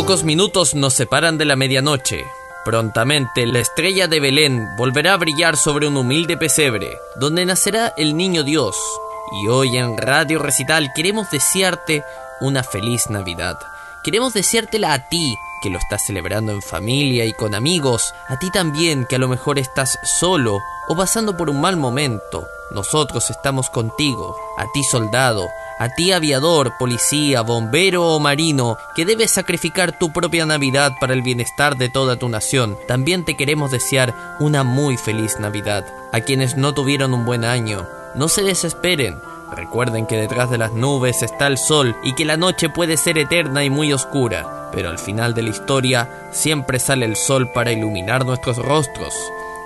Pocos minutos nos separan de la medianoche. Prontamente la estrella de Belén volverá a brillar sobre un humilde pesebre, donde nacerá el niño Dios. Y hoy en Radio Recital queremos desearte una feliz Navidad. Queremos deseártela a ti, que lo estás celebrando en familia y con amigos, a ti también que a lo mejor estás solo o pasando por un mal momento. Nosotros estamos contigo, a ti soldado, a ti aviador, policía, bombero o marino, que debes sacrificar tu propia Navidad para el bienestar de toda tu nación, también te queremos desear una muy feliz Navidad. A quienes no tuvieron un buen año, no se desesperen. Recuerden que detrás de las nubes está el sol y que la noche puede ser eterna y muy oscura, pero al final de la historia siempre sale el sol para iluminar nuestros rostros.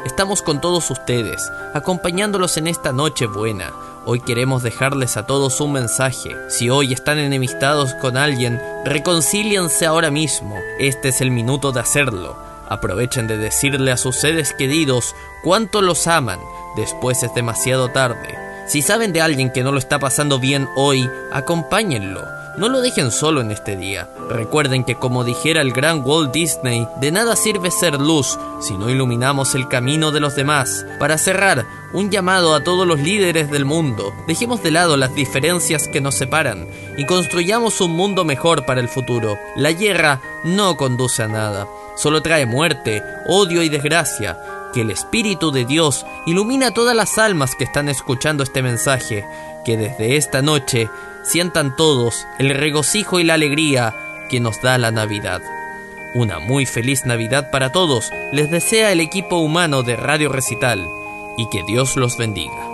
Estamos con todos ustedes, acompañándolos en esta noche buena, Hoy queremos dejarles a todos un mensaje. Si hoy están enemistados con alguien, reconcíliense ahora mismo. Este es el minuto de hacerlo. Aprovechen de decirle a sus seres queridos cuánto los aman. Después es demasiado tarde. Si saben de alguien que no lo está pasando bien hoy, acompáñenlo. No lo dejen solo en este día. Recuerden que como dijera el gran Walt Disney, de nada sirve ser luz si no iluminamos el camino de los demás. Para cerrar, un llamado a todos los líderes del mundo. Dejemos de lado las diferencias que nos separan y construyamos un mundo mejor para el futuro. La guerra no conduce a nada, solo trae muerte, odio y desgracia. Que el Espíritu de Dios ilumina a todas las almas que están escuchando este mensaje. Que desde esta noche sientan todos el regocijo y la alegría que nos da la Navidad. Una muy feliz Navidad para todos les desea el equipo humano de Radio Recital y que Dios los bendiga.